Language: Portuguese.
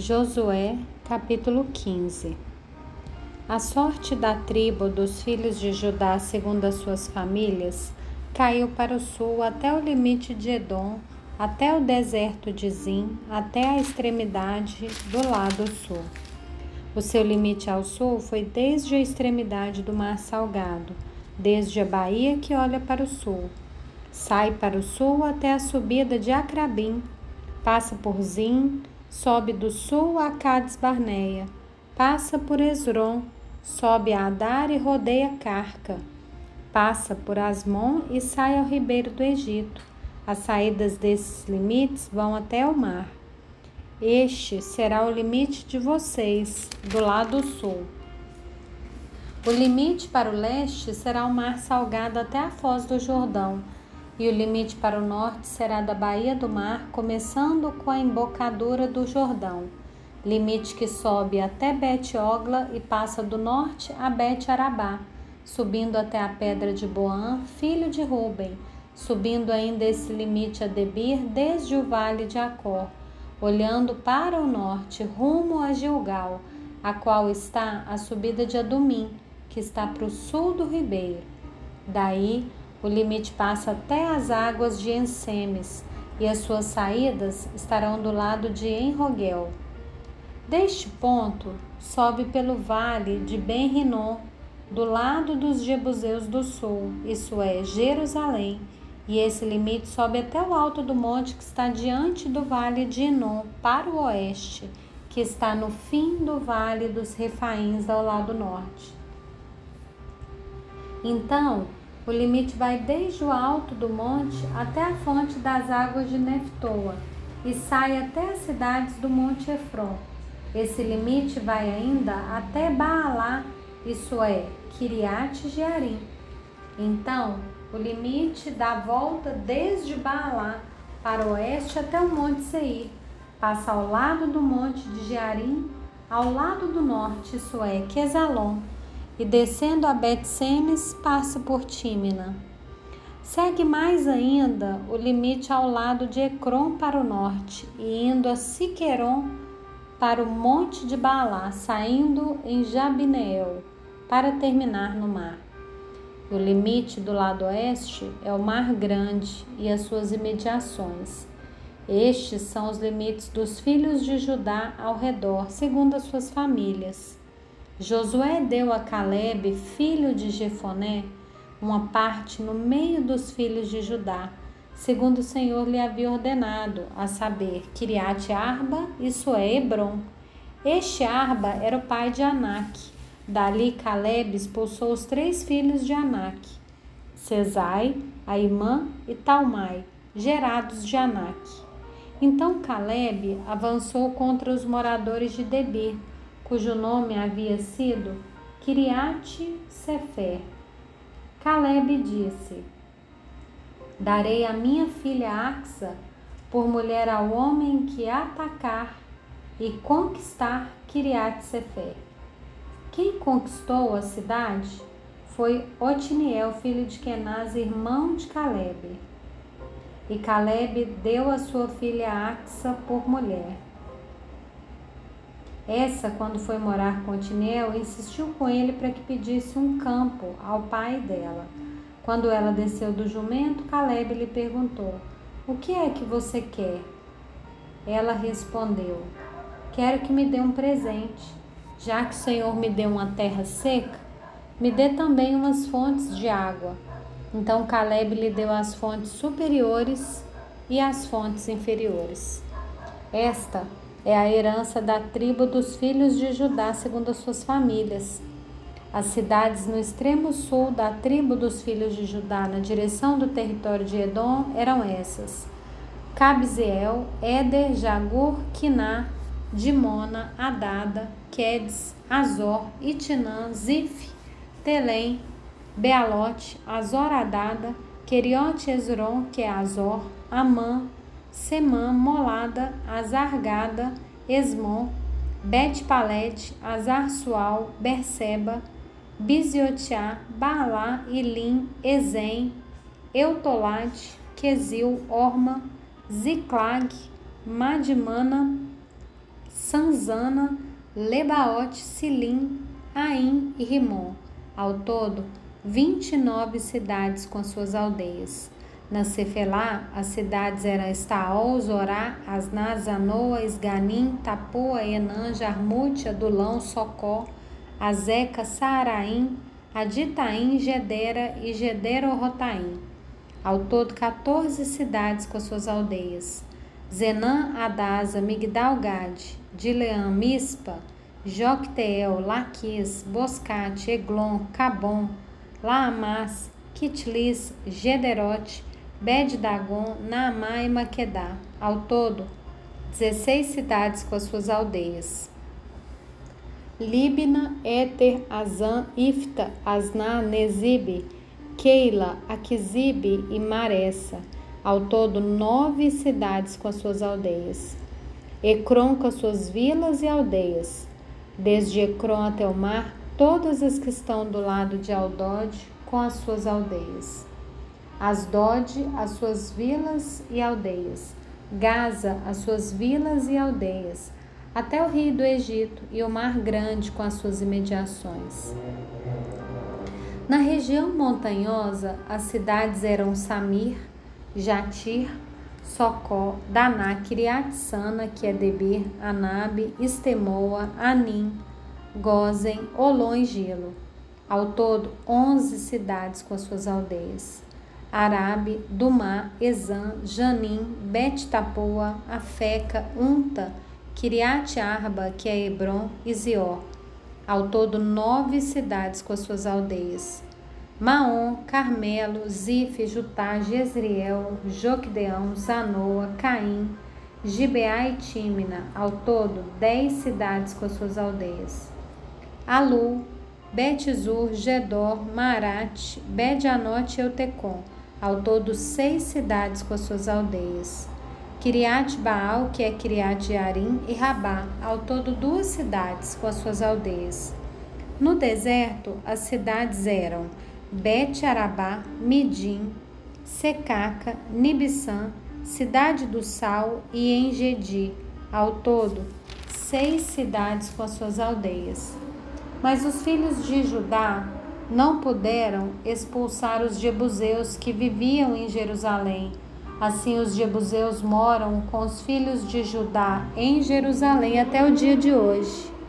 Josué, capítulo 15 A sorte da tribo dos filhos de Judá, segundo as suas famílias, caiu para o sul até o limite de Edom, até o deserto de Zim, até a extremidade do lado sul. O seu limite ao sul foi desde a extremidade do Mar Salgado, desde a baía que olha para o sul. Sai para o sul até a subida de Acrabim, passa por Zim, sobe do sul a Cades Barneia, passa por Esron, sobe a Adar e rodeia Carca, passa por Asmon e sai ao ribeiro do Egito. As saídas desses limites vão até o mar. Este será o limite de vocês, do lado sul. O limite para o leste será o mar salgado até a foz do Jordão e o limite para o norte será da Baía do Mar, começando com a embocadura do Jordão, limite que sobe até Bet-Ogla e passa do norte a Bet-Arabá, subindo até a pedra de Boã, filho de Ruben, subindo ainda esse limite a Debir desde o vale de Acor, olhando para o norte, rumo a Gilgal, a qual está a subida de Adumim, que está para o sul do ribeiro. Daí o limite passa até as águas de Ensemes e as suas saídas estarão do lado de Enrogel. Deste ponto, sobe pelo vale de Ben-Rinom, do lado dos Jebuseus do sul, isso é, Jerusalém, e esse limite sobe até o alto do monte que está diante do vale de Enon, para o oeste, que está no fim do vale dos Refaíns ao lado norte. Então, o limite vai desde o alto do monte até a fonte das águas de Neftoa e sai até as cidades do Monte Efron. Esse limite vai ainda até Baalá, isso é, Kiriat Jearim. Então, o limite dá volta desde Baalá para o oeste até o Monte Seir, passa ao lado do Monte de Jearim, ao lado do norte, isso é, Quesalon e descendo a Bet-Semes passa por Tímina. Segue mais ainda o limite ao lado de Ecrom para o norte e indo a Siqueron para o monte de Baalá, saindo em Jabineel para terminar no mar. O limite do lado oeste é o Mar Grande e as suas imediações. Estes são os limites dos filhos de Judá ao redor, segundo as suas famílias. Josué deu a Caleb, filho de Jefoné, uma parte no meio dos filhos de Judá, segundo o Senhor lhe havia ordenado, a saber, Kiriat Arba, isso é Hebron. Este Arba era o pai de Anak. Dali Caleb expulsou os três filhos de Anak, Cesai, Aimã e Talmai, gerados de Anak. Então Caleb avançou contra os moradores de Debir, cujo nome havia sido Kiriat Sefer. Caleb disse: Darei a minha filha Axa por mulher ao homem que atacar e conquistar Kiriat Sefer. Quem conquistou a cidade foi Otiniel, filho de Kenaz, irmão de Caleb. E Caleb deu a sua filha Axa por mulher. Essa, quando foi morar com Otinel, insistiu com ele para que pedisse um campo ao pai dela. Quando ela desceu do jumento, Caleb lhe perguntou: O que é que você quer? Ela respondeu: Quero que me dê um presente. Já que o Senhor me deu uma terra seca, me dê também umas fontes de água. Então Caleb lhe deu as fontes superiores e as fontes inferiores. Esta é a herança da tribo dos filhos de Judá, segundo as suas famílias. As cidades no extremo sul da tribo dos filhos de Judá, na direção do território de Edom, eram essas: Cabzeel, Éder, Jagur, Quiná, Dimona, Adada, Quedes, Azor, Itinã, Zif, Telém, Bealote, Azor Adada, Queriote Ezron, que é Azor, Amã, Semã, Molada, Azargada, Esmon, Bet-Palete, Azar-Sual, Berseba, Biziotiá, Baalá, Ilim, Ezem, Eutolade, Quesil, Orma, Ziclag, Madimana, Sanzana, Lebaote, Silim, Aim e Rimon. Ao todo, 29 cidades com suas aldeias. Na Cefelá, as cidades eram Estaol, Zorá, Asná, Zanoa, Esganim, Tapoa, Enã, Jarmute, Adulão, Socó, Azeca, Saaraim, Aditaim, Gedera e Gederorotaim. Ao todo, 14 cidades com suas aldeias. Zenã, Adasa, Migdal-Gad, Dileã, Mispa, Jocteel, Laquis, Boscate, Eglon, Cabon, Laamás, Kitlis, Gederote, Bed-Dagon, Naamá e Maquedá. Ao todo, 16 cidades com as suas aldeias. Libna, Éter, Azan, Ifta, Asná, Nezibe, Keila, Aquisibe e Maressa. Ao todo, nove cidades com as suas aldeias. Ecrom com as suas vilas e aldeias desde Ecrón até o mar, todas as que estão do lado de Aldode com as suas aldeias. Asdod, as suas vilas e aldeias. Gaza, as suas vilas e aldeias. Até o rio do Egito e o mar grande com as suas imediações. Na região montanhosa, as cidades eram Samir, Jatir, Socó, Daná, Kiriatsana, que é Debir, Anabe, Estemoa, Anim, Gozen, Olon e Gilo. Ao todo, onze cidades com as suas aldeias. Arabe, Dumá, Ezã, Janim, Bet-Tapoa, Afeca, Unta, Kiriat Arba, que é Hebron, e Zior. Ao todo, nove cidades com as suas aldeias. Maom, Carmelo, Zif, Jutá, Jezreel, Joquedeão, Zanoa, Caim, Gibeá e Tímina, ao todo dez cidades com suas aldeias. Alu, Betizur, Gedor, Marat, Bedianote e Eutecom, ao todo seis cidades com suas aldeias. Kiriat Baal, que é Kiriat Yarim, e Rabá, ao todo duas cidades com as suas aldeias. No deserto, as cidades eram Bet Arabá, Midim, Secaca, Nibissã, Cidade do Sal e Engedi, ao todo seis cidades com as suas aldeias. Mas os filhos de Judá não puderam expulsar os jebuseus que viviam em Jerusalém. Assim, os jebuseus moram com os filhos de Judá em Jerusalém até o dia de hoje.